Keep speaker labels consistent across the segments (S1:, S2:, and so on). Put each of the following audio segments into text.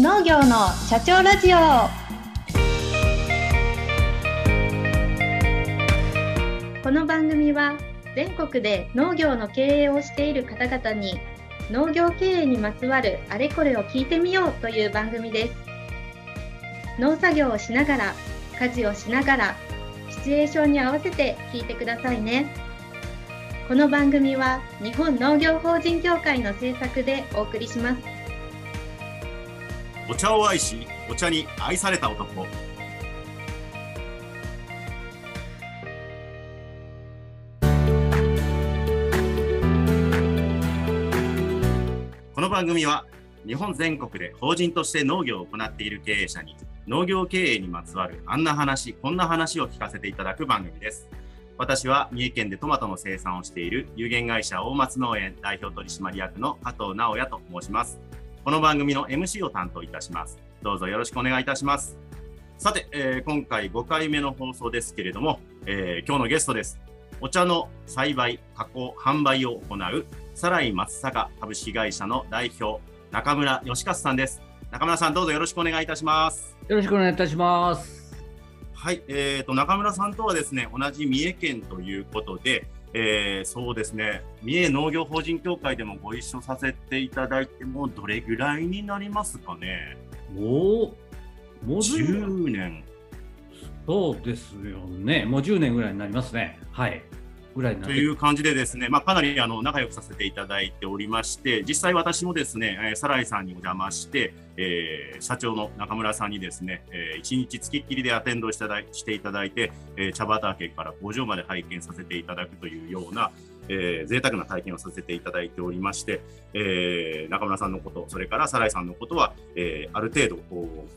S1: 農業の社長ラジオ。この番組は全国で農業の経営をしている方々に農業経営にまつわるあれこれを聞いてみようという番組です。農作業をしながら家事をしながらシチュエーションに合わせて聞いてくださいね。この番組は日本農業法人協会の制作でお送りします。
S2: お茶を愛しお茶に愛された男。この番組は日本全国で法人として農業を行っている経営者に農業経営にまつわるあんな話こんな話を聞かせていただく番組です。私は三重県でトマトの生産をしている有限会社大松農園代表取締役の加藤直也と申します。この番組の MC を担当いたします。どうぞよろしくお願いいたします。さて、えー、今回5回目の放送ですけれども、えー、今日のゲストです。お茶の栽培加工販売を行うサライ松坂株式会社の代表中村義勝さんです。中村さんどうぞよろしくお願いいたします。
S3: よろしくお願いいたします。
S2: はい、えーと、中村さんとはですね同じ三重県ということで、えー、そうですね。三重農業法人協会でもご一緒させていただいてもどれぐらいになりますかね。
S3: おお
S2: もう10年。
S3: そうですよね。もう10年ぐらいになりますね。はい
S2: ぐらいという感じでですね、まあ、かなりあの仲良くさせていただいておりまして、実際私もですね、え、サライさんにお邪魔して、えー、社長の中村さんにですね、えー、1日付きっきりでアテンドしてしていただいて、えー、茶畑から工場まで拝見させていただくというような、えー、贅沢な体験をさせていただいておりまして、えー、中村さんのこと、それからサライさんのことは、えー、ある程度、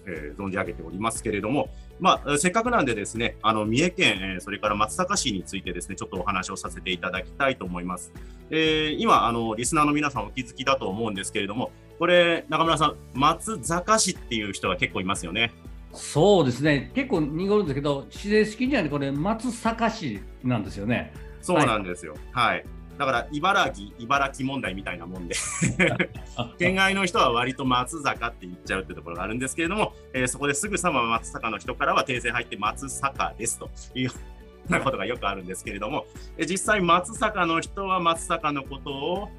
S2: えー、存じ上げておりますけれども、まあ、せっかくなんでですね、あの三重県、それから松阪市についてですね、ちょっとお話をさせていただきたいと思います。えー、今あの、リスナーの皆さんお気づきだと思うんですけれども、これ、中村さん、松坂市っていう人が結構いますよね。
S3: そうですね、結構濁るんですけど、自然式にはこれ、松阪市なんですよね。
S2: そうなんですよ。はい、はいだから茨城、茨城問題みたいなもんで 県外の人は割と松坂って言っちゃうってところがあるんですけれども、えー、そこですぐさま松坂の人からは訂正入って松坂ですというようなことがよくあるんですけれども、え実際松坂の人は松坂のことを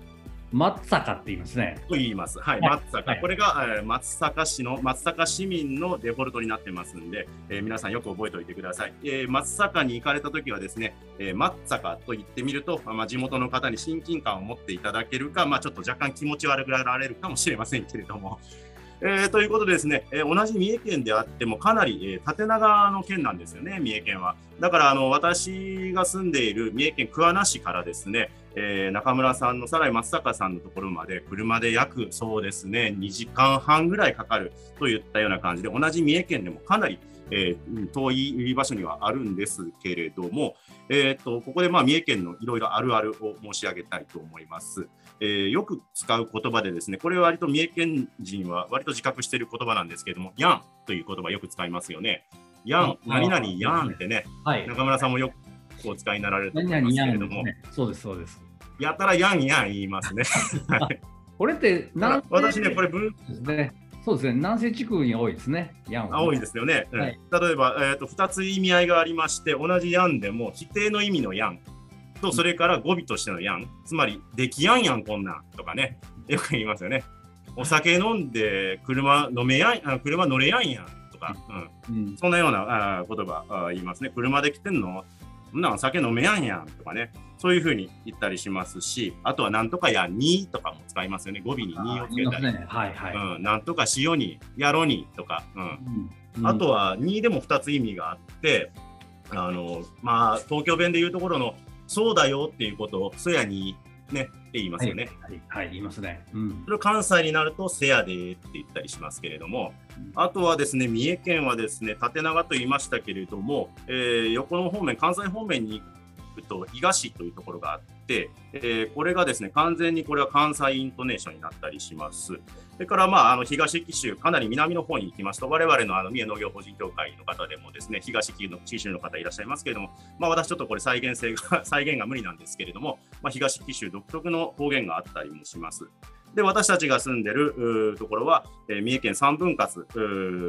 S3: 松坂って言いますね。
S2: と言います。はい、はい、松坂、はい、これが、えー、松阪市の松阪市民のデフォルトになってますんで、えー、皆さんよく覚えておいてください。えー、松阪に行かれた時はですね、えー、松坂と言ってみると、まあ、地元の方に親近感を持っていただけるか、まあ、ちょっと若干気持ち悪くなられるかもしれませんけれども。えー、ということでですね、えー、同じ三重県であってもかなり、えー、縦長の県なんですよね、三重県は。だからあの私が住んでいる三重県桑名市からですね、えー、中村さんのさらに松坂さんのところまで車で約そうですね2時間半ぐらいかかるといったような感じで同じ三重県でもかなり、えー、遠い場所にはあるんですけれども、えーと、ここでまあ三重県のいろいろあるあるを申し上げたいと思います。えー、よく使う言葉でですね、これは割と三重県人は割と自覚している言葉なんですけれども、やんという言葉よく使いますよね。やん、何々やんってね、はい、中村さんもよくお使いになられると思いますけれども、ね、
S3: そうです、そうです。
S2: やたらやんやん言いますね。
S3: これって
S2: 南私ね、これ分
S3: ですね。そうですね、南西地区に多いですね、
S2: やん、ね、多いですよね。はい、例えば、えーと、2つ意味合いがありまして、同じやんでも、否定の意味のやん。と、それから語尾としてのやん、つまり、できやんやん、こんなんとかね、よく言いますよね。お酒飲んで車飲めやん、車乗れやんやんとか、うん、うん、そんなようなあ言葉あ言いますね。車で来てんのそんなん酒飲めやんやんとかね、そういうふうに言ったりしますし、あとはなんとかやにとかも使いますよね。語尾ににをつけたり。ね、はいはい。うん、なんとかしよに、やろにとか。うん。うん、あとはにでも2つ意味があって、あの、まあ、東京弁で言うところの、そうだよっていうことを、そやにね、って言いますよね。
S3: はい、はい、はい、言いますね。
S2: うん、それ関西になると、せやでって言ったりしますけれども、あとはですね、三重県はですね、縦長と言いましたけれども、えー、横の方面、関西方面に行くと、東というところがあって、えー、これがですね、完全にこれは関西イントネーションになったりします。それから、まあ、あの東紀州、かなり南の方に行きますと、我々のあの三重農業法人協会の方でもですね、東紀州の方いらっしゃいますけれども、まあ、私ちょっとこれ再現性が 再現が無理なんですけれども、まあ、東紀州独特の方言があったりもします。で、私たちが住んでるところは、えー、三重県三分割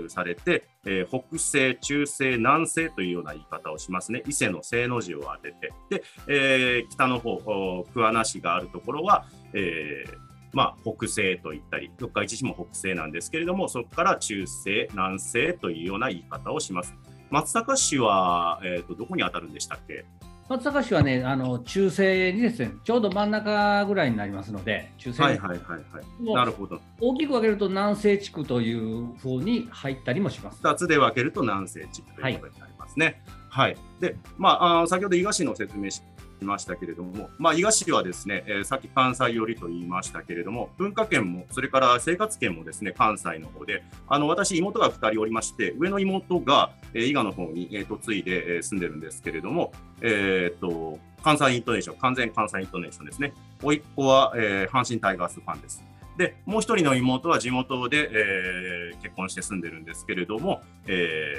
S2: されて、えー、北西、中西、南西というような言い方をしますね。伊勢の西の字を当てて。で、えー、北の方、桑名市があるところは、え、まあ、北西と言ったり、四日市市も北西なんですけれども、そこから中西、南西というような言い方をします。松阪市は、えーと、どこに当たるんでしたっけ？
S3: 松阪市はね、あの中西にですね、ちょうど真ん中ぐらいになりますので、中西
S2: はいはいはいはい。なるほど。
S3: 大きく分けると南西地区というふうに入ったりもします。
S2: 2つで分けると南西地区ということになりますね。はい。はい、で、まあ、あ先ほど伊賀市の説明しきましたけれども、まあ、伊賀市はですね、えー、さっき関西寄りと言いましたけれども、文化圏も、それから生活圏もですね、関西の方で、あの私、妹が2人おりまして、上の妹が、えー、伊賀の方に、えー、嫁いで、えー、住んでるんですけれども、えー、っと、関西イントネーション、完全関西イントネーションですね。甥っ子は、えー、阪神タイガースファンです。で、もう一人の妹は地元で、えー、結婚して住んでるんですけれども、え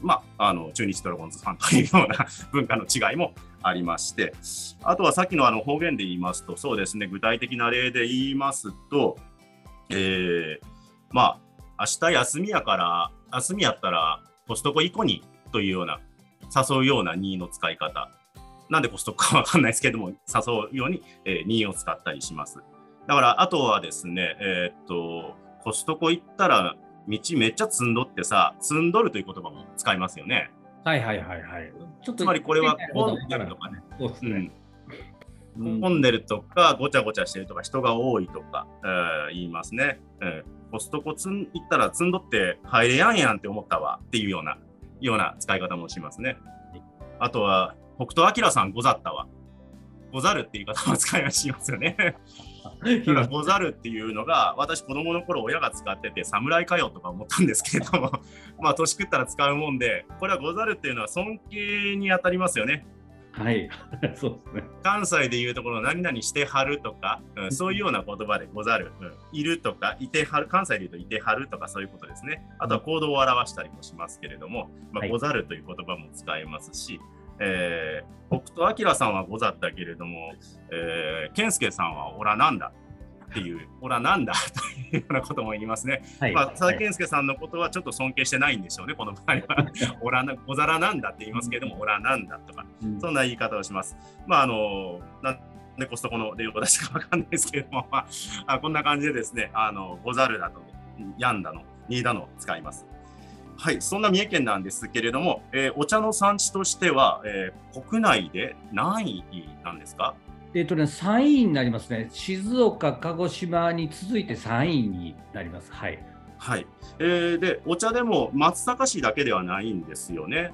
S2: ー、まあ、あの、中日ドラゴンズファンというような 文化の違いもありまして、あとはさっきのあの方言で言いますと、そうですね、具体的な例で言いますと、えー、まあ、明日休みやから、休みやったらコストコ行こにというような、誘うような2の使い方。なんでコストコかわかんないですけども、誘うように、えー、2を使ったりします。だから、あとはですね、えー、っと、コストコ行ったら、道めっちゃ積んどってさ、積んどるという言葉も使いますよね。
S3: はいはいはいはい。
S2: ちょっとつまりこれは混んでるとかね。そうですね。うん、混んでるとか、ごちゃごちゃしてるとか、人が多いとか、えー、言いますね。えー、コストコつん行ったら積んどって入れやんやんって思ったわっていうような、ような使い方もしますね。あとは、北斗晶さんござったわ。ござるっていう言い方も使いますよね。だからござるっていうのが私子供の頃親が使ってて侍かよとか思ったんですけれども まあ年食ったら使うもんでこれはござるっていうのは尊敬に当たりますよね。
S3: はい、そうですね。
S2: 関西でいうところ何々してはるとか、うん、そういうような言葉でござる、うん、いるとか、いてはる、関西でいうといてはるとかそういうことですね。あとは行動を表したりもしますけれども、まあ、ござるという言葉も使えますし、えー、北斗晶さんはござったけれども、えー、健介さんはオラなんだっていう、オラなんだというようなことも言いますね。はい、まあ、佐々木健介さんのことはちょっと尊敬してないんでしょうね、この場合は。オラな、小皿なんだって言いますけれども、オラなんだとか、そんな言い方をします。まあ、あの、でコストコの例を出したかわかんないですけれども、まあ、こんな感じでですね、あの、ござるだと、やんだの、にだのを使います。はい、そんな三重県なんですけれども、えー、お茶の産地としては、えー、国内で何位なんですか？
S3: えっ、とね、3位になりますね。静岡、鹿児島に続いて3位になります。はい。
S2: はい。えー、で、お茶でも松阪市だけではないんですよね？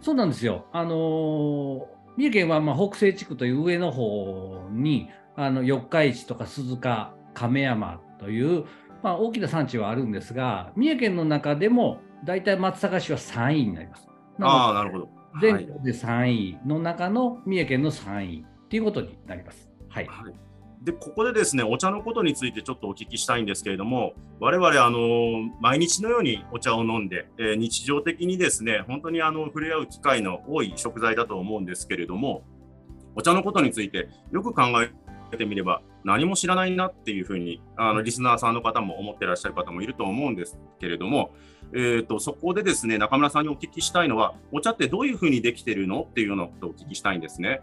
S3: そうなんですよ。あのー、三重県はまあ北西地区という上の方に、あの四日市とか鈴鹿、亀山という、まあ、大きな産地はあるんですが、三重県の中でも大体松阪市は3位になります。
S2: ああ、なるほど。
S3: 全国で3位の中の三重県の3位っていうことになります。はい、はい
S2: でここでですねお茶のことについてちょっとお聞きしたいんですけれども我々あの毎日のようにお茶を飲んで、えー、日常的にですね本当にあの触れ合う機会の多い食材だと思うんですけれどもお茶のことについてよく考えてみれば何も知らないなっていうふうにあのリスナーさんの方も思ってらっしゃる方もいると思うんですけれどもえーと、そこでですね中村さんにお聞きしたいのはお茶ってどういうふうにできてるのっていうようなことをお聞きしたいんですね。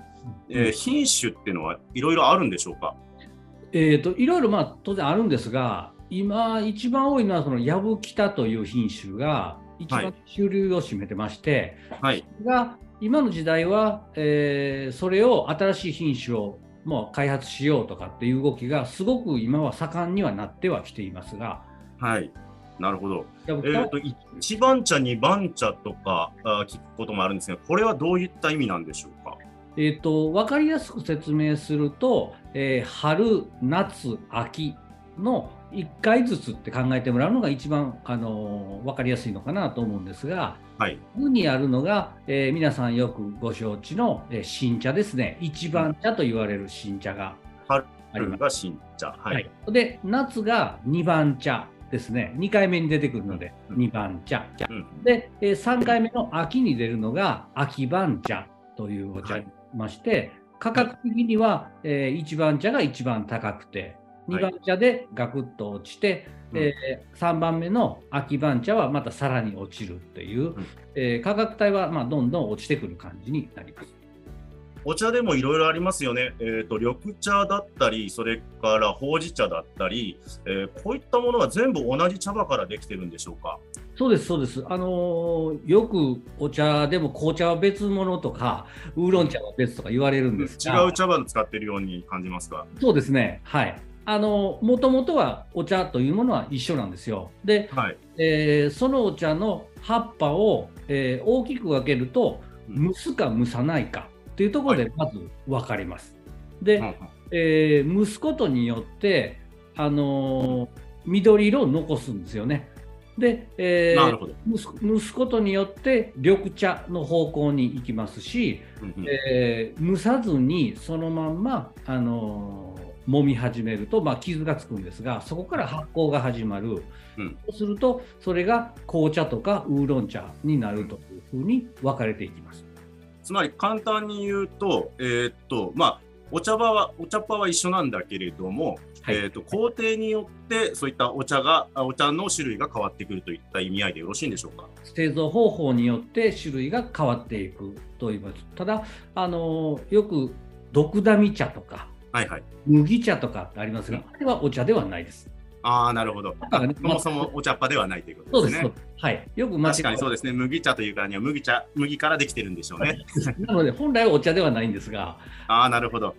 S2: うん、えー、品種っていうのはいろいろあるんでしょうか？
S3: えーと、いろいろまあ当然あるんですが今一番多いのはそのヤブキタという品種が一番主流を占めてまして、はい、が今の時代は、えー、それを新しい品種をもう開発しようとかっていう動きがすごく今は盛んにはなってはきていますが、
S2: はい、なるほど。えーと、1番茶、2番茶とかあ聞くこともあるんですが、これはどういった意味なんでしょうか？
S3: えーと、分かりやすく説明すると、えー、春、夏、秋の1回ずつって考えてもらうのが一番、あのー、分かりやすいのかなと思うんですが、はい、にあるのが、えー、皆さんよくご承知の、えー、新茶ですね、1番茶と言われる新茶が
S2: あります。春が新茶、
S3: はい、はい、で夏が2番茶ですね、2回目に出てくるので、2番茶。で、3回目の秋に出るのが秋番茶というお茶にまして、価格的には、え1番茶が一番高くて、2番茶でガクッと落ちて、はい、えー、3番目の秋番茶はまたさらに落ちるっていう、うん、えー、価格帯はまあどんどん落ちてくる感じになります。
S2: お茶でもいろいろありますよね、えーと、緑茶だったり、それからほうじ茶だったり、えー、こういったものは全部同じ茶葉からできてるんでしょうか？
S3: そうです、そうです。あのー、よくお茶でも紅茶は別物とか、ウーロン茶は別とか言われるんです
S2: が、違う茶葉を使っているように感じますか？
S3: そうですね、はい。あのもともとはお茶というものは一緒なんですよ。で、はい、えー、そのお茶の葉っぱを、えー、大きく分けると、蒸すか蒸さないかっていうところでまず分かります。はい、で、えー、蒸すことによって、あのー、緑色を残すんですよね。で、えー、蒸すことによって緑茶の方向に行きますし、えー、蒸さずにそのまんま、あのー、揉み始めると、まあ、傷がつくんですがそこから発酵が始まる、うん、そうするとそれが紅茶とかウーロン茶になるというふうに分かれていきます。
S2: つまり簡単に言うと、えー、っと、まあ、お茶葉は、お茶っ葉は一緒なんだけれども、はい、えー、っと、工程によってそういったお茶が、お茶の種類が変わってくるといった意味合いでよろしいんでしょうか？
S3: 製造方法によって種類が変わっていくと言います。ただ、あのよく、毒ダミ茶とか、はいはい、麦茶とかありますが、あれはお茶ではないです。
S2: ああ、なるほど。ね、そもそもお茶っ葉ではないということですね。す。
S3: はい。よく
S2: 確かにそうですね。麦茶というからには麦茶、麦からできてるんでしょうね。
S3: なので、本来はお茶ではないんですが。
S2: ああ、なるほど。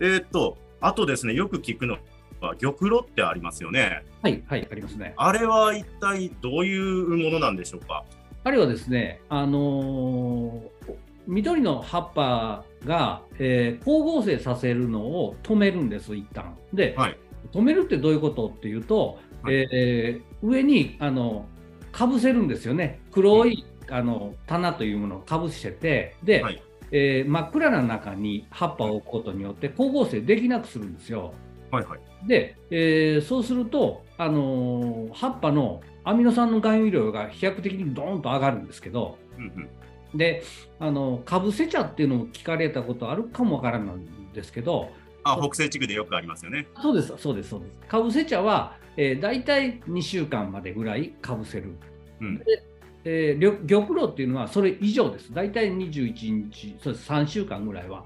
S2: えー、っと、あとですね、よく聞くのは、玉露ってありますよね。
S3: はい、はい、ありますね。
S2: あれは一体どういうものなんでしょうか？
S3: あれはですね、あのー、緑の葉っぱが、えー、光合成させるのを止めるんです、一旦で、はい、止めるってどういうことっていうと、はい、えー、上にあのかぶせるんですよね。黒い、あの棚というものをかぶせてで、はい、えー、真っ暗な中に葉っぱを置くことによって光合成できなくするんですよ。はいはい、で、えー、そうすると、あのー、葉っぱのアミノ酸の含有量が飛躍的にドーンと上がるんですけど、うんうん、であのかぶせ茶っていうのも聞かれたことあるかもわからないんですけど
S2: あ北西地区でよくありますよね。
S3: そうです、そうです、そうです。かぶせ茶は、えー、大体2週間までぐらいかぶせる。うん、でえー、玉露っていうのはそれ以上です。大体21日、そうです3週間ぐらいは、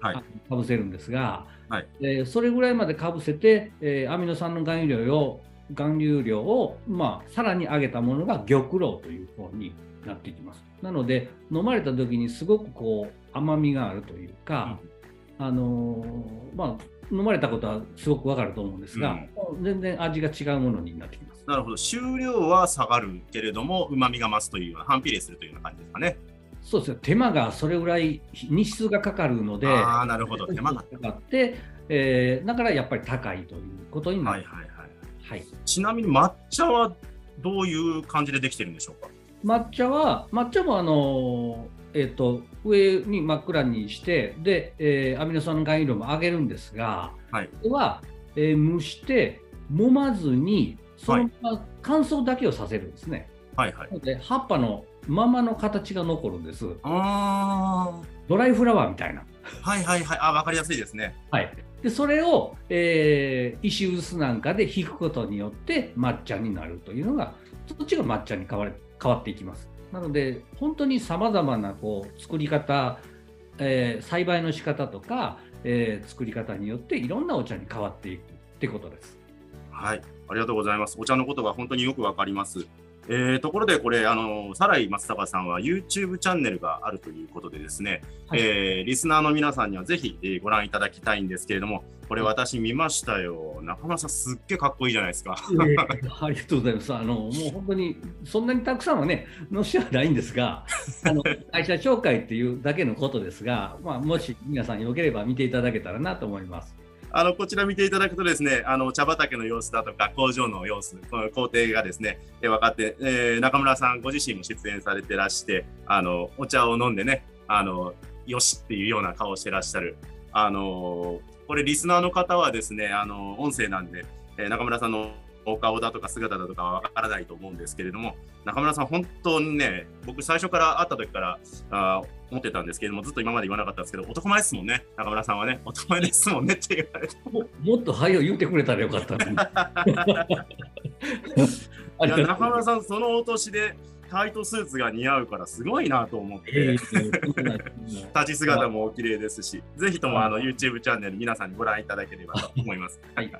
S3: はい、かぶせるんですが、はい、えー、それぐらいまでかぶせて、えー、アミノ酸の含有量を含有量を、まあ、さらに上げたものが玉露という方になっていきます。なので飲まれた時にすごくこう甘みがあるというか、うんあのー、まあ、飲まれたことはすごくわかると思うんですが、うん、全然味が違うものになってきます。
S2: なるほど、収量は下がるけれども、うまみが増すというような、反比例するというような感じですかね。
S3: そうですね、手間がそれぐらい日数がかかるので、
S2: あなるほど。手間が。
S3: かかって、えー、だからやっぱり高いということになる。はいはい
S2: はいはい、ちなみに抹茶はどういう感じでできてるんでしょうか？
S3: 抹茶は、抹茶もあのえーと、上に真っ暗にしてで、えー、アミノ酸の含有量も上げるんですが、はい、これは、えー、蒸して揉まずにそのまま乾燥だけをさせるんですね。はいはい、で葉っぱのままの形が残るんです。あドライフラワーみたいな。
S2: はいはいはい。あ、わかりやすいですね。
S3: はい。で、それを、えー、石臼なんかで引くことによって抹茶になるというのが、そっちが抹茶に変わ変わっていきます。なので、本当にさまざまなこう作り方、えー、栽培の仕方とか、えー、作り方によっていろんなお茶に変わっていくってことです。
S2: はい、ありがとうございます。お茶のことが本当によくわかります。えー、ところでこれ、あのサライ松坂さんは YouTube チャンネルがあるということでですね、はい、えー、リスナーの皆さんにはぜひ、えー、ご覧いただきたいんですけれども、これ私見ましたよ。中村さんすっげえかっこいいじゃないですか。え
S3: ー、ありがとうございます。あのもう本当にそんなにたくさんはねのしはないんですが、あの会社紹介っていうだけのことですが、まあもし皆さんよければ見ていただけたらなと思います。
S2: あのこちら見ていただくとですね、あの茶畑の様子だとか工場の様子、の工程がですね、分かって、えー、中村さんご自身も出演されてらして、あのお茶を飲んでね、あのよしっていうような顔をしてらっしゃる。あのこれリスナーの方はですね、あの音声なんで、えー、中村さんのお顔だとか姿だとかはわからないと思うんですけれども、中村さん、本当にね、僕、最初から会った時からあ思ってたんですけれども、ずっと今まで言わなかったんですけど、男前ですもんね、中村さんはね、男前ですもんねって言われて。
S3: ももっと早い言ってくれたらよかった。
S2: いや中村さん、そのお年でタイトスーツが似合うからすごいなと思って、えー、立ち姿もお綺麗ですし、ぜひともあの YouTube チャンネル皆さんにご覧いただければと思います。はい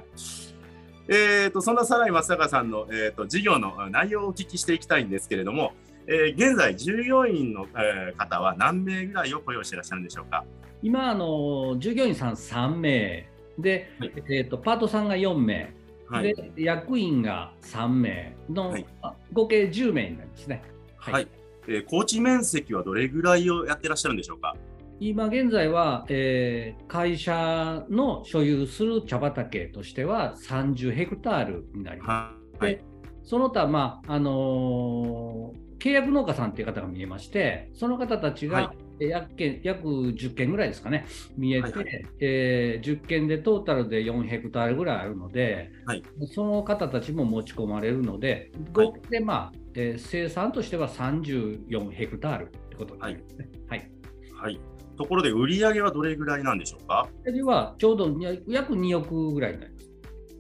S2: えーと、そんなさらに松坂さんの、えーと、事業の内容をお聞きしていきたいんですけれども、えー、現在、従業員の、えー、方は何名ぐらいを雇用していらっしゃるんでしょうか？
S3: 今あの、従業員さん3名。で、はい、えーと、パートさんが4名、はい、で役員が3名。の、はい、合計10名になりますね。
S2: はい、はい、えー、高知面積はどれぐらいをやってらっしゃるんでしょうか？
S3: 今現在は、えー、会社の所有する茶畑としては30ヘクタールになります。はい、でその他、まああのー、契約農家さんという方が見えまして、その方たちが、はい。約件約10件ぐらいですかね、見えて、はいはい、えー、10件でトータルで4ヘクタールぐらいあるので、はい、その方たちも持ち込まれるので、合計で、まあえー、生産としては34ヘクタールってことになりますね。
S2: はい、はいところで、売上はどれぐらいなんでしょうか？
S3: 売上はちょうど約2億ぐらいになります。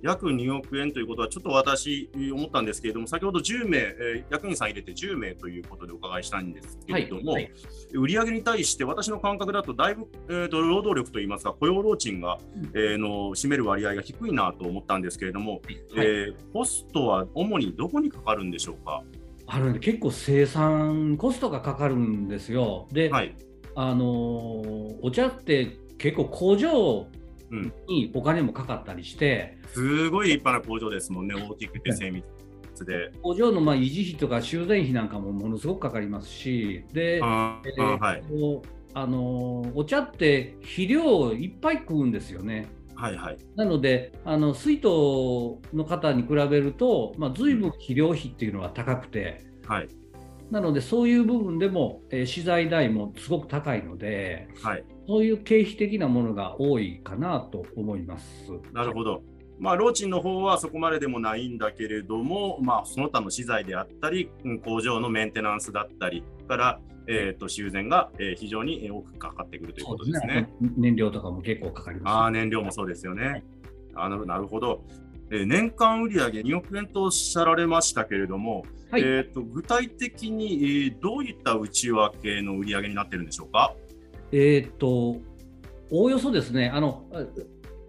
S2: 約2億円ということは、ちょっと私、思ったんですけれども、先ほど10名、えー、役員さん入れて10名ということでお伺いしたいんですけれども、はいはい、売上に対して私の感覚だと、だいぶ、えーと、労働力といいますか、雇用労賃が、うん、えー、の占める割合が低いなと思ったんですけれども、はい、えー、コストは主にどこにかかるんでしょうか？
S3: あるんで結構生産コストがかかるんですよ。で、はい、あのお茶って結構工場にお金もかかったりして、
S2: うん、すごい立派な工場ですもんね、大きくて精密で。
S3: 工場のまあ維持費とか修繕費なんかもものすごくかかりますし、で、あえーはい、あのお茶って肥料をいっぱい食うんですよね。
S2: はいはい、
S3: なのであの水筒の方に比べると、まあ、随分肥料費っていうのは高くて、はい、なので、そういう部分でも、えー、資材代もすごく高いので、はい、そういう経費的なものが多いかなと思います。
S2: なるほど。まあ、ローチンの方はそこまででもないんだけれども、まあ、その他の資材であったり、工場のメンテナンスだったりから、えーと、修繕が、えー、非常に多くかかってくるということですね。
S3: すね燃料とかも結構かかります、
S2: あ燃料もそうですよね。はい、あのなるほど。えー、年間売上2億円とおっしゃられましたけれども、はい、えーと、具体的に、えー、どういった内訳の売上になってるんでしょうか？
S3: えーと、おおよそですね、あの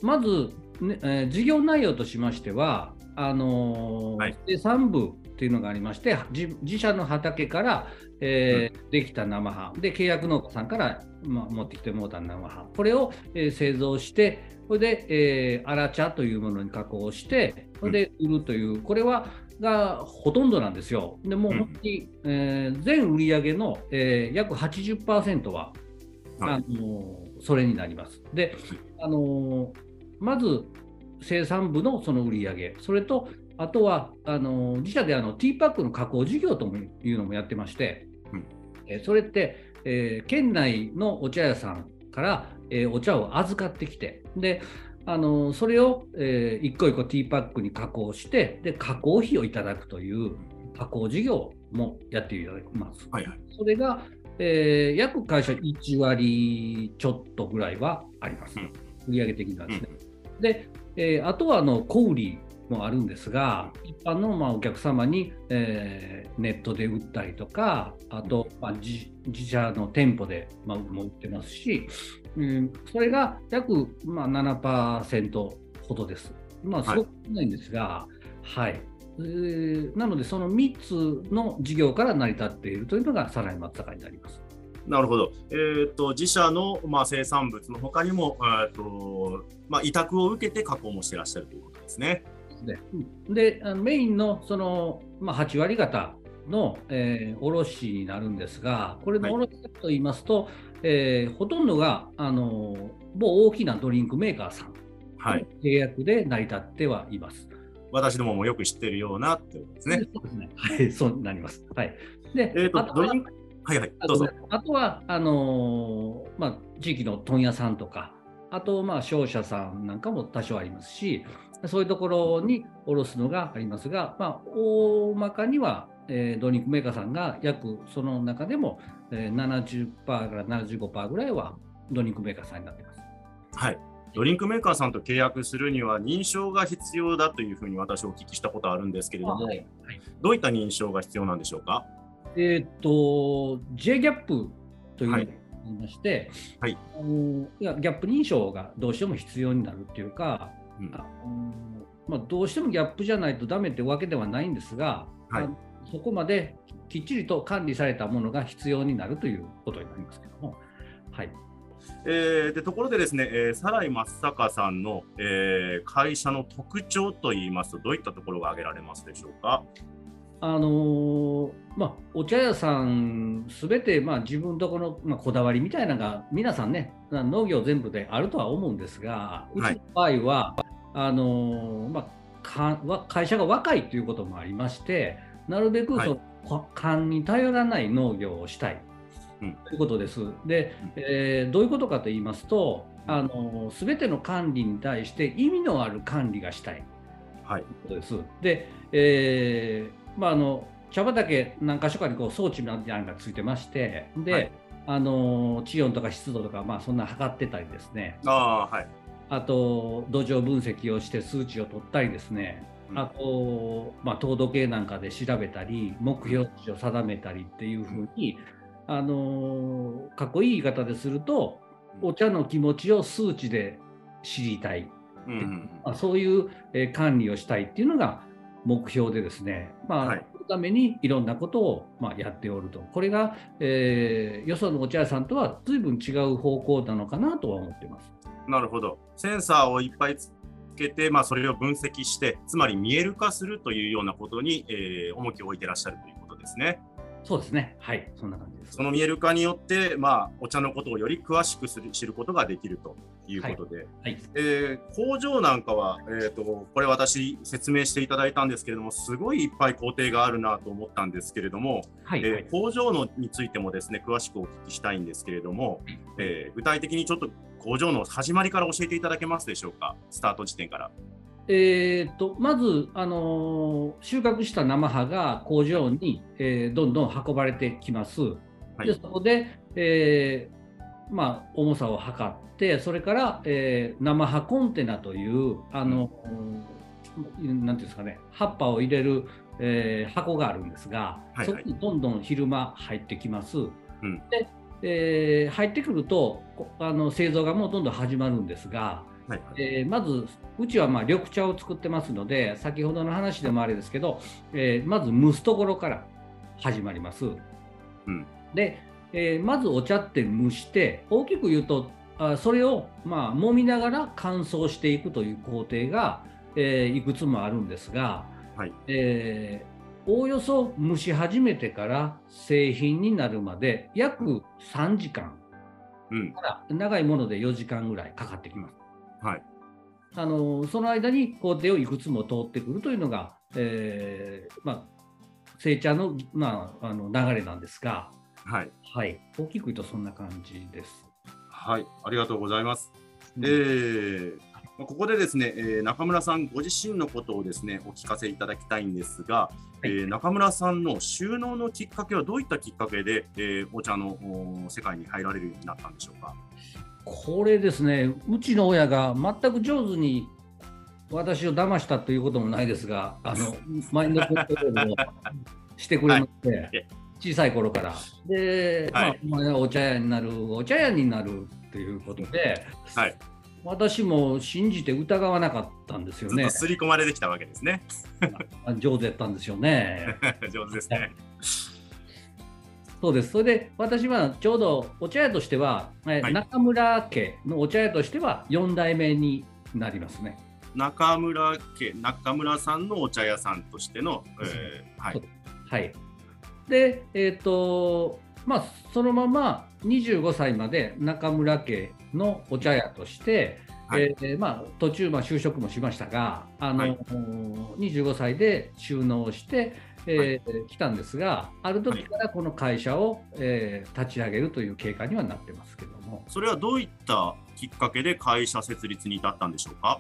S3: まず、ねえー、事業内容としましては、あのーはい、生産部っていうのがありまして、自社の畑から、えー、うん、できた生ハム。で契約農家さんから、まあ、持ってきてもうた生ハム。これを、えー、製造してそれで、えー、荒茶というものに加工してそれで売るという、うん、これはがほとんどなんですよ。でもう本当に、うん、えー、全売上の、えー、約80%は、はい、あのそれになります。で、あのまず生産部のその売り上げ、それとあとはあの自社であのティーパックの加工事業というのもやってまして、うん、えそれって、えー、県内のお茶屋さんから、えー、お茶を預かってきて、であのそれを、えー、一個一個ティーパックに加工してで加工費をいただくという加工事業もやっていただきます。はいはい、それが、えー、約会社1割ちょっとぐらいはあります。うん、売上的にはですね。うん、で、えー、あとはあの小売りもあるんですが、一般のまあお客様に、えー、ネットで売ったりとか、あと、まあ、自社の店舗で、まあ、も売ってますし、うん、それが約、まあ、7%ほどです。まあ、すごく少ないんですが、はい、はいえー、なので、その3つの事業から成り立っているというのが、さらに松坂になります。
S2: なるほど。えーと、自社の、まあ、生産物のほかにも、えーとまあ、委託を受けて加工もしてらっしゃるということですね。
S3: ででメインのその、まあ、8割方の、えー、卸になるんですが、これの卸と言いますと、はい、えー、ほとんどがあの某大きなドリンクメーカーさんの契約で成り立ってはいます。
S2: 私どももよく知ってるようなってことですね。
S3: そうですね。はい、そうなります。はい。
S2: で、えーと、ドリンクはいはい、どうぞ。
S3: あとは、あのー、まあ、地域の問屋さんとか、あと、まあ、商社さんなんかも多少ありますし、そういうところに卸すのがありますが、まあ、大まかには、えー、ドリンクメーカーさんが約その中でも、えー、70%から75%ぐらいはドリンクメーカーさんになっています。
S2: はい。ドリンクメーカーさんと契約するには認証が必要だというふうに私お聞きしたことあるんですけれども、はい。はい、どういった認証が必要なんでしょうか？
S3: えっ、と、JGAP というのがありまして、はい、あのいやギャップ認証がどうしても必要になるっていうか、うん、あまあ、どうしてもギャップじゃないとダメってわけではないんですが、はい、そこまできっちりと管理されたものが必要になるということになりますけども。はい
S2: えー、でところでですね、えー、サライ松坂さんの、えー、会社の特徴といいますと、どういったところが挙げられますでしょうか？
S3: あのー、まあ、お茶屋さんすべて、まあ、自分とこの、まあ、こだわりみたいなのが皆さんね農業全部であるとは思うんですがうちの場合は、はい、あのー、まあ、会社が若いということもありましてなるべくその、はい、勘に頼らない農業をしたい。ということです。で、えー、どういうことかと言いますと、あの全ての管理に対して意味のある管理がしたい。ということです。はい、で、えー、まああの茶畑何か所かにこう装置みたいなのがついてましてで、はい、あの地温とか湿度とか、まあ、そんな測ってたりですね。
S2: あ,、はい、
S3: あと土壌分析をして数値を取ったりですねあと、まあ、糖度計なんかで調べたり目標値を定めたりっていうふうに、あのかっこいい言い方でするとお茶の気持ちを数値で知りたい、うん、まあ、そういう、えー、管理をしたいっていうのが目標でですね、まあ、はい、そのためにいろんなことを、まあ、やっておると。これが、えー、よそのお茶屋さんとは随分違う方向なのかなとは思っています。
S2: なるほど。センサーをいっぱいつけて、まあ、それを分析してつまり見える化するというようなことに、えー、重きを置いてらっしゃるということですね。
S3: そうですね。はい、そんな感じです。
S2: その見える化によって、まあ、お茶のことをより詳しくする知ることができるということで、はい。はい、えー、工場なんかは、えーと、これ私説明していただいたんですけれども、すごいいっぱい工程があるなと思ったんですけれども、はい。はい、えー、工場のについてもですね、詳しくお聞きしたいんですけれども、えー、具体的にちょっと工場の始まりから教えていただけますでしょうか、スタート時点から。
S3: えーと、まず、あのー、収穫した生葉が工場に、えー、どんどん運ばれてきます。はい、でそこで、えー、まあ、重さを測ってそれから、え生葉コンテナというあの、うん、なんていうんですかね葉っぱを入れる、え箱があるんですが、はいはい、そこにどんどん昼間入ってきます。うん、でえ入ってくるとあの製造がもうどんどん始まるんですが、はいえー、まずうちはまあ緑茶を作ってますので先ほどの話でもあれですけど、えー、まず蒸すところから始まります。うん、で、えー、まずお茶って蒸して大きく言うとあそれをまあ揉みながら乾燥していくという工程が、えー、いくつもあるんですが、はいえー、おおよそ蒸し始めてから製品になるまで約3時間、うん、長いもので4時間ぐらいかかってきます。はい、あのその間に工程をいくつも通ってくるというのが、えーまあ、成茶の,、まあ、あの流れなんですが、はい、はい、大きく言うとそんな感じです。
S2: はい、ありがとうございます。うん、えー、ここでですね、えー、中村さんご自身のことをですねお聞かせいただきたいんですが、はい、えー、中村さんの収納のきっかけはどういったきっかけで、えー、お茶の世界に入られるようになったんでしょうか？
S3: これですね、うちの親が全く上手に私を騙したということもないですが、あの マインドコントロールをしてくれまして、はい、小さい頃から。で、はい、まあ、お茶屋になる、お茶屋になるということで、はい、私も信じて疑わなかったんですよね。
S2: すり込まれてきたわけですね。
S3: 上手やったんですよね。
S2: 上手ですね。
S3: そうです。それで私はちょうどお茶屋としては、はい、中村家のお茶屋としては4代目になりますね。
S2: 中村家、中村さんのお茶屋さんとしての、えー、はい。
S3: はい。で、えっ、ー、と、まあ、そのまま25歳まで中村家のお茶屋として、はい、えー、まあ、途中、まあ、就職もしましたが、あの、はい、25歳で収納して、えー、はい、来たんですが、ある時からこの会社を、えー、立ち上げるという経過にはなってますけども。
S2: それはどういったきっかけで会社設立に至ったんでしょうか？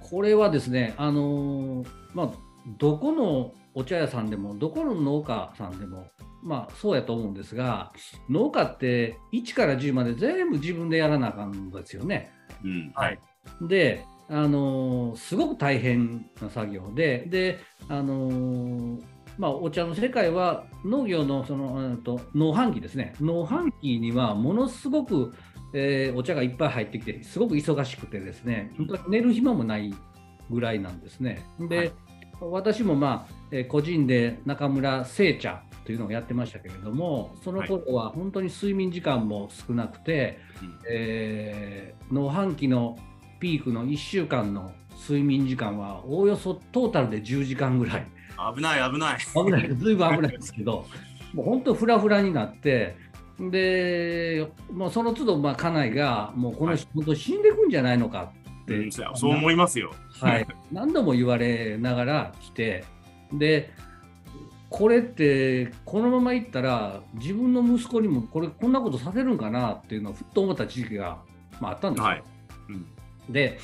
S3: これはですね、あのー、まあ、どこのお茶屋さんでも、どこの農家さんでも、まあ、そうやと思うんですが、農家って1から10まで全部自分でやらなあかんですよね。
S2: うん、はい、
S3: で、あのー、すごく大変な作業で、で、あのー、まあ、お茶の世界は農業のそのと農販機ですね、農販機にはものすごく、えー、お茶がいっぱい入ってきて、すごく忙しくてですね、本当に寝る暇もないぐらいなんですね。で、はい、私も、まあえー、個人で中村製茶というのをやってましたけれども、その頃は本当に睡眠時間も少なくて、はい、えー、農販機のピークの1週間の睡眠時間はおおよそトータルで10時間ぐらい。
S2: 危ない危ない。
S3: 危ない、ずいぶん危ないですけど、もう本当フラフラになって、で、もうその都度、まあ、家内が、もうこの人、本当死んでいくんじゃないのかって、
S2: うん、そう思いますよ。
S3: はい、何度も言われながら来て、で、これってこのままいったら自分の息子にもこれこんなことさせるんかなっていうのをふっと思った時期が、まあ、あったんですよ。はいうん、で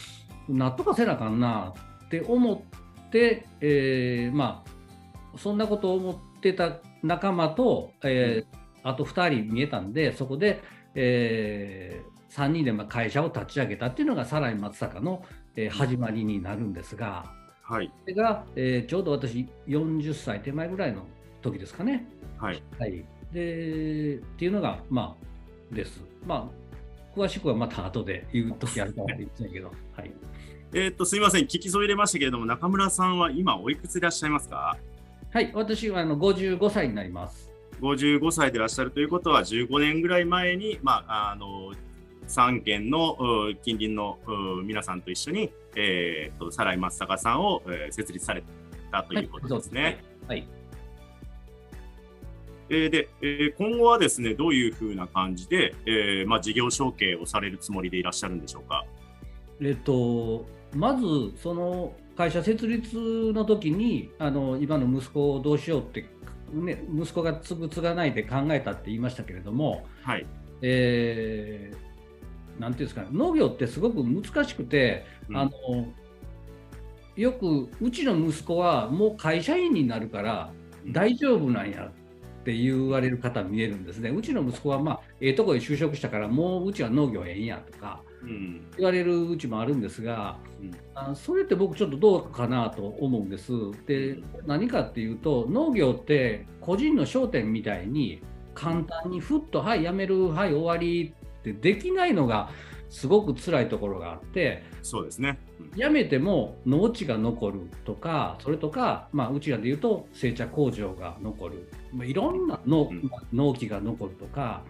S3: 納得せなあかんなって思って、えー、まあそんなことを思ってた仲間と、えー、あと2人見えたんでそこで、えー、3人でま会社を立ち上げたっていうのがさらに松坂の、えー、始まりになるんですが、
S2: はい、
S3: それが、えー、ちょうど私40歳手前ぐらいの時ですかね。
S2: はい、
S3: はい、でっていうのがまあです。まあ詳しくはまた後で言う時あるかもしれませんけど。はい
S2: えっと、すみません、聞きそびれましたけれども、中村さんは今、おいくついらっしゃいますか？
S3: はい、私はあの55歳になります。
S2: 55歳でいらっしゃるということは、15年ぐらい前に、まあ、あの3県の近隣の皆さんと一緒に、えーと、とサライ松坂さんを、えー、設立されたということですね。
S3: はい、はい
S2: えー、で、えー、今後はですね、どういうふうな感じで、えーまあ、事業承継をされるつもりでいらっしゃるんでしょうか？
S3: えっと、まず、その会社設立の時にあの今の息子をどうしようってね、息子が継ぐ継がないで考えたって言いましたけれども、
S2: はい。
S3: えー、なんていうんですか、農業ってすごく難しくて、うん、あのよくうちの息子はもう会社員になるから大丈夫なんやって言われる方見えるんですね。うちの息子は、まあ、ええとこへ就職したからもううちは農業ええんやとか、言われるうちもあるんですが、うん、あそれって僕ちょっとどうかなと思うんです。で何かっていうと農業って個人の商店みたいに簡単にふっと「はいやめるはい終わり」ってできないのがすごく辛いところがあって
S2: そうですね、
S3: やめても農地が残るとかそれとか、まあ、うちらでいうと製茶工場が残る、まあ、いろんな農,、農機が残るとか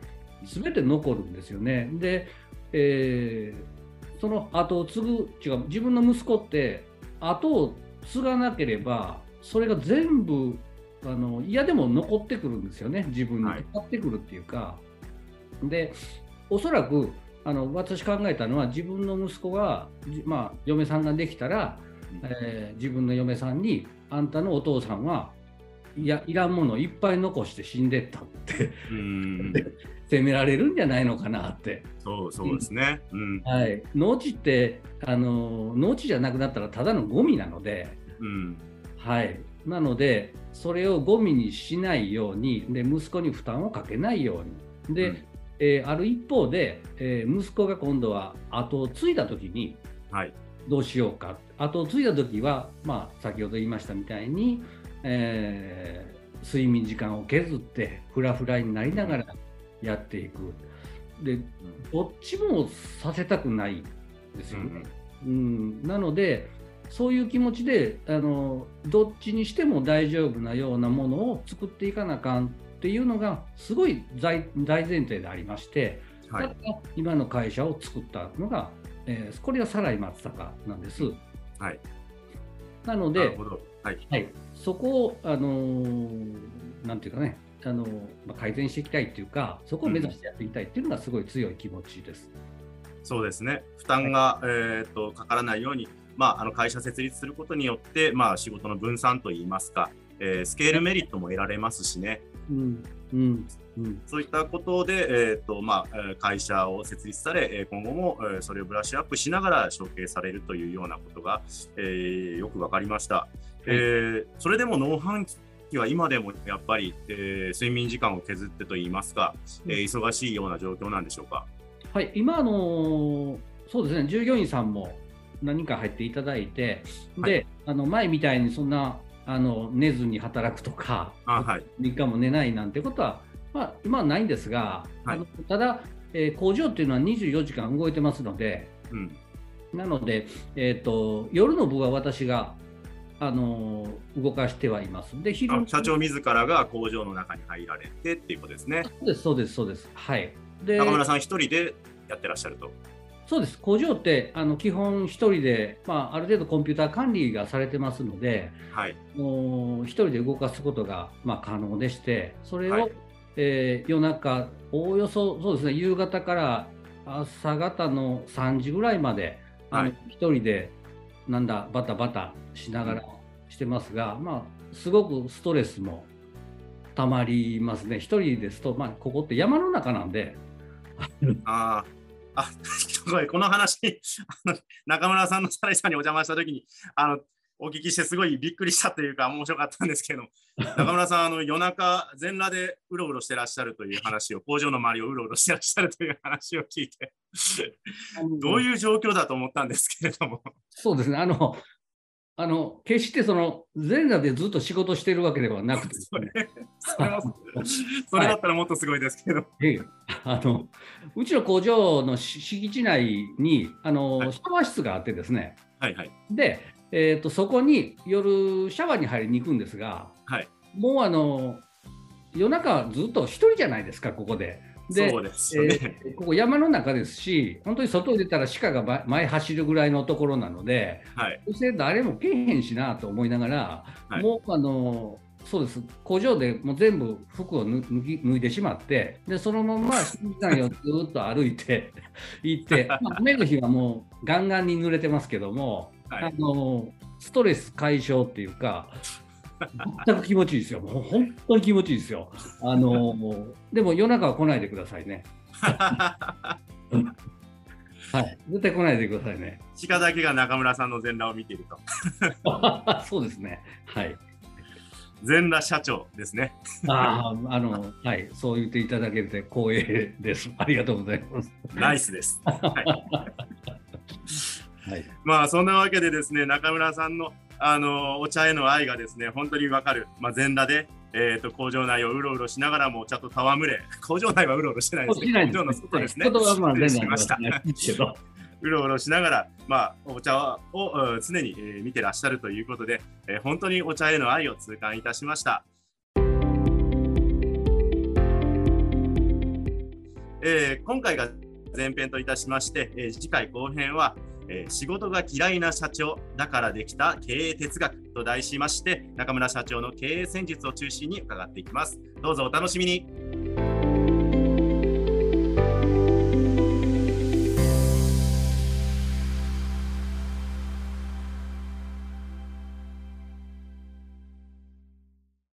S3: 全て残るんですよね。でえー、その後を継ぐ違う自分の息子って後を継がなければそれが全部あの嫌でも残ってくるんですよね自分にかかってくるっていうか、はい、でおそらくあの私考えたのは自分の息子が、まあ、嫁さんができたら、えー、自分の嫁さんにあんたのお父さんはいやいらんものいっぱい残して死んでったって 責められるんじゃないのかなって。
S2: そうそうですね、
S3: うん、はい、農地ってあの農地じゃなくなったらただのゴミなので、
S2: うん、
S3: はい、なのでそれをゴミにしないようにで息子に負担をかけないように。で、うん、えー、ある一方で、えー、息子が今度は後を継いだ時にどうしようか、はい、後を継いだ時は、まあ、先ほど言いましたみたいに、えー、睡眠時間を削ってフラフラになりながらやっていく。で、どっちもさせたくないですよね。うん、うん、なので、そういう気持ちであのどっちにしても大丈夫なようなものを作っていかなあかんっていうのがすごい大前提でありまして、はい、今の会社を作ったのが、えー、これがサライ松坂なんです。
S2: はい、
S3: なので、
S2: はい、
S3: はい、そこを、あのー、なんていうかね、あのまあ、改善していきたいっていうか、そこを目指してやっていきたいっていうのがすごい強い気持ちです。
S2: うん、そうですね。負担が、はい、えー、っとかからないように、まあ、あの会社設立することによって、まあ、仕事の分散といいますか、えー、スケールメリットも得られますしね。
S3: うん、
S2: うんうん、そういったことで、えーとまあ、会社を設立され、今後もそれをブラッシュアップしながら承継されるというようなことが、えー、よく分かりました。はい、えー、それでも農飯期は今でもやっぱり、えー、睡眠時間を削ってといいますか、えー、忙しいような状況なんでしょうか？
S3: はい、今、あのそうですね、従業員さんも何人か入っていただいて、で、はい、あの前みたいにそんなあの寝ずに働くとか、あはい、3日も寝ないなんてことは、まあ、今はないんですが、はい、あのただ、えー、工場っていうのは24時間動いてますので、うん、なので、えーと、夜の部は私があの動かしてはいます。で
S2: 昼社長自らが工場の中に入られてっていうことですね。
S3: そうです、そうです、そうです。はい。
S2: で中村さん一人でやってらっしゃると。
S3: そうです工場ってあの基本1人で、まあ、ある程度コンピューター管理がされてますので、はい、もう1人で動かすことが、まあ、可能でしてそれを、はい、えー、夜中おおよそそうですね夕方から朝方の3時ぐらいまで、はい、あの1人でなんだバタバタしながらしてますが、まあ、すごくストレスもたまりますね。1人ですと、まあ、ここって山の中なんで。
S2: ああすごい、この話、中村さんのサライさんにお邪魔したときに、あの、お聞きしてすごいびっくりしたというか面白かったんですけど 中村さんあの夜中全裸でうろうろしてらっしゃるという話を工場の周りをうろうろしてらっしゃるという話を聞いてどういう状況だと思ったんですけれども？
S3: そうですね。あのあの決してその全裸でずっと仕事してるわけではなくて、ね、それ
S2: それだったらもっとすごいですけど、は
S3: い、あのうちの工場の敷地内にあの、はい、シャワー室があってですね、はいはい、で、えーと、そこに夜シャワーに入りに行くんですが、はい、もうあの夜中ずっと一人じゃないですかここで。
S2: でそうですね、
S3: えー、ここ山の中ですし、本当に外に出たら鹿が前走るぐらいのところなので、はい、そして誰もけえへんしなと思いながら、はい、もうあのそうです。工場でもう全部服を脱脱いでしまってでそのまま 新山をずっと歩いて行って、まあ、雨の日はもうガンガンに濡れてますけども、はい、あのストレス解消っていうか全く気持ちいいですよ。もう本当に気持ちいいですよ。あのでも夜中は来ないでくださいね。はい、絶対来ないでくださいね。
S2: 鹿だけが中村さんの全裸を見ていると。
S3: そうですね。はい。
S2: 全裸社長ですね。
S3: ああ、あの、はい、そう言っていただけて光栄です。ありがとうございます。
S2: ナイスです。はい。はい、まあそんなわけでですね中村さんのあのお茶への愛がですね本当にわかる、まあ、全裸で、えーと、工場内をうろうろしながらもちゃんと戯れ 工場内はうろうろしてないですけど工場の外ですね。はい、しました。うろうろしながら、まあ、お茶を常に、えー、見てらっしゃるということで、えー、本当にお茶への愛を痛感いたしました。えー、今回が前編といたしまして、えー、次回後編は、えー、仕事が嫌いな社長だからできた経営哲学と題しまして中村社長の経営戦術を中心に伺っていきます。どうぞお楽しみに。